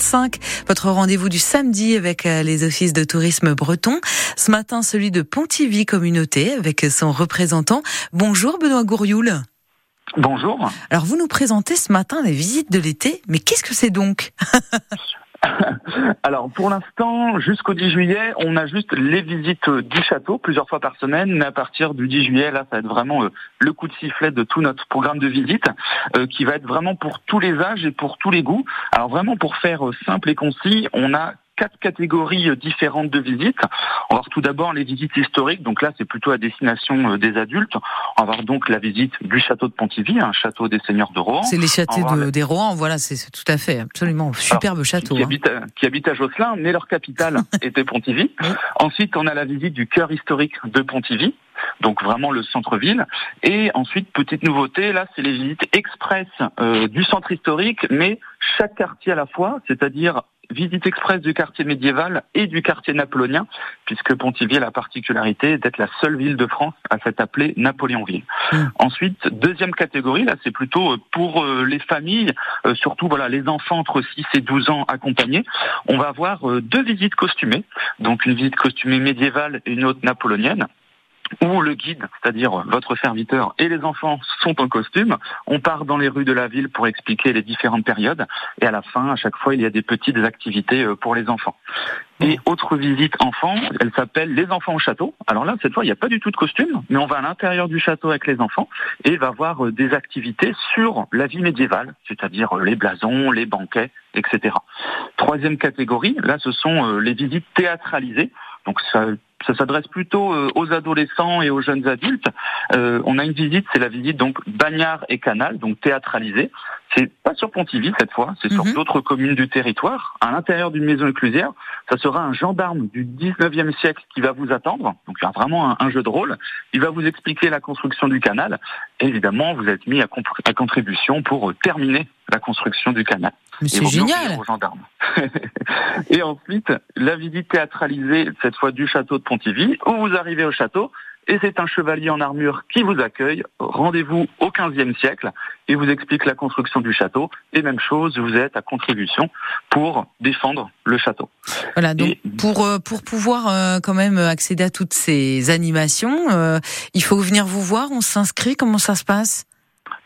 5, votre rendez-vous du samedi avec euh, les offices de tourisme breton. Ce matin, celui de Pontivy Communauté avec son représentant. Bonjour Benoît Gourioul. Bonjour. Alors vous nous présentez ce matin les visites de l'été, mais qu'est-ce que c'est donc? Alors pour l'instant, jusqu'au 10 juillet, on a juste les visites du château plusieurs fois par semaine, mais à partir du 10 juillet, là, ça va être vraiment euh, le coup de sifflet de tout notre programme de visite, euh, qui va être vraiment pour tous les âges et pour tous les goûts. Alors vraiment pour faire euh, simple et concis, on a quatre catégories euh, différentes de visites. On va voir tout d'abord les visites historiques, donc là c'est plutôt à destination euh, des adultes. On va voir donc la visite du château de Pontivy, un château des seigneurs de Rohan. C'est les châteaux des Rohan, voilà, c'est tout à fait, absolument superbe château. Qui, hein. habite, qui habite à Josselin, mais leur capitale était Pontivy. Ensuite, on a la visite du cœur historique de Pontivy donc vraiment le centre-ville. Et ensuite, petite nouveauté, là, c'est les visites express euh, du centre historique, mais chaque quartier à la fois, c'est-à-dire visite express du quartier médiéval et du quartier napoléonien, puisque Pontivy a la particularité d'être la seule ville de France à s'être appelée Napoléonville. Mmh. Ensuite, deuxième catégorie, là c'est plutôt euh, pour euh, les familles, surtout voilà les enfants entre 6 et 12 ans accompagnés. On va avoir deux visites costumées, donc une visite costumée médiévale et une autre napoléonienne où le guide, c'est-à-dire votre serviteur et les enfants sont en costume. On part dans les rues de la ville pour expliquer les différentes périodes et à la fin, à chaque fois, il y a des petites activités euh, pour les enfants. Et autre visite enfants, elle s'appelle Les enfants au château. Alors là, cette fois, il n'y a pas du tout de costume, mais on va à l'intérieur du château avec les enfants et il va voir euh, des activités sur la vie médiévale, c'est-à-dire euh, les blasons, les banquets, etc. Troisième catégorie, là, ce sont les visites théâtralisées. Donc ça ça s'adresse plutôt euh, aux adolescents et aux jeunes adultes. Euh, on a une visite, c'est la visite donc Bagnard et Canal, donc théâtralisée. C'est pas sur Pontivy cette fois, c'est sur mhm. d'autres communes du territoire. À l'intérieur d'une maison éclusière, ça sera un gendarme du 19e siècle qui va vous attendre. Donc il y a vraiment un, jeu de rôle. Il va vous expliquer la construction du canal. Et évidemment, vous êtes mis à, à contribution pour euh, terminer la construction du canal. c'est génial. et ensuite, la visite théâtralisée, cette fois du château de Pontivy, où vous arrivez au château, et c'est un chevalier en armure qui vous accueille. Rendez-vous au XVe siècle et vous explique la construction du château. Et même chose, vous êtes à contribution pour défendre le château. Voilà, donc pour, euh, pour pouvoir euh, quand même accéder à toutes ces animations, euh, il faut venir vous voir, on s'inscrit, comment ça se passe?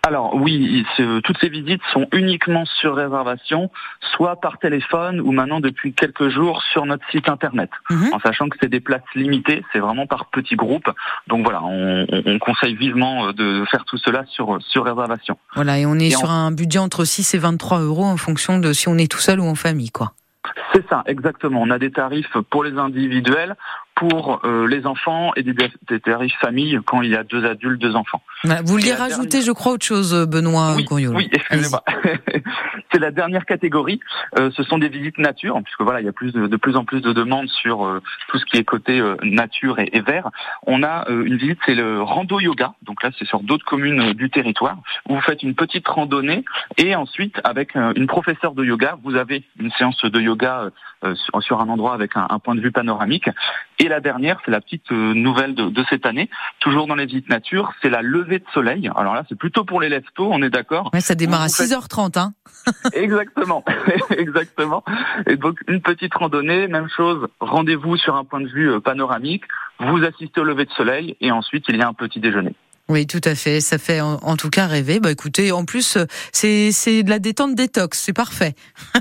Alors oui, toutes ces visites sont uniquement sur réservation, soit par téléphone ou maintenant depuis quelques jours sur notre site internet. Mhm. En sachant que c'est des places limitées, c'est vraiment par petits groupes. Donc voilà, on, conseille vivement euh, de faire tout cela sur, sur réservation. Voilà, et on est sur un budget entre 6 et 23 euros en fonction de si on est tout seul ou en famille, quoi. C'est ça, exactement. On a des tarifs pour les individuels, pour euh, les enfants et des, tarifs famille quand il y a deux adultes, deux enfants. Vous vouliez rajouter, je crois, autre chose, Benoît Oui, oui excusez-moi. c'est la dernière catégorie. Euh, ce sont des visites nature, puisque voilà, il y a plus de, de plus en plus de demandes sur euh, tout ce qui est côté nature et, et, vert. On a une visite, c'est le rando yoga. Donc là, c'est sur d'autres communes du territoire où vous faites une petite randonnée et ensuite, avec une professeure de yoga, vous avez une séance de yoga sur, un endroit avec un, un point de vue panoramique. Et la dernière, c'est la petite euh, nouvelle de, cette année, toujours dans les visites nature, c'est la levée de soleil. Alors là, c'est plutôt pour les lève on est d'accord Ouais, ça démarre à 6h30. Hein exactement, exactement. Et donc une petite randonnée, même chose, rendez-vous sur un point de vue euh, panoramique, vous assistez au lever de soleil et ensuite il y a un petit déjeuner. Oui, tout à fait. Ça fait en, tout cas rêver. Bah écoutez, en plus, c'est c'est de la détente détox, c'est parfait.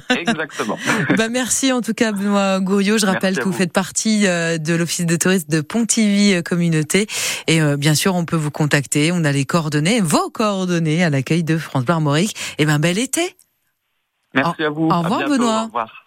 Exactement. bah merci en tout cas Benoît Gouriot. Je rappelle que vous. faites partie euh, de l'office de tourisme de Pontivy euh, Communauté et euh, bien sûr on peut vous contacter. On a les coordonnées, vos coordonnées à l'accueil de France Bar Et ben bel été. Merci à vous. Au revoir Benoît. Au revoir.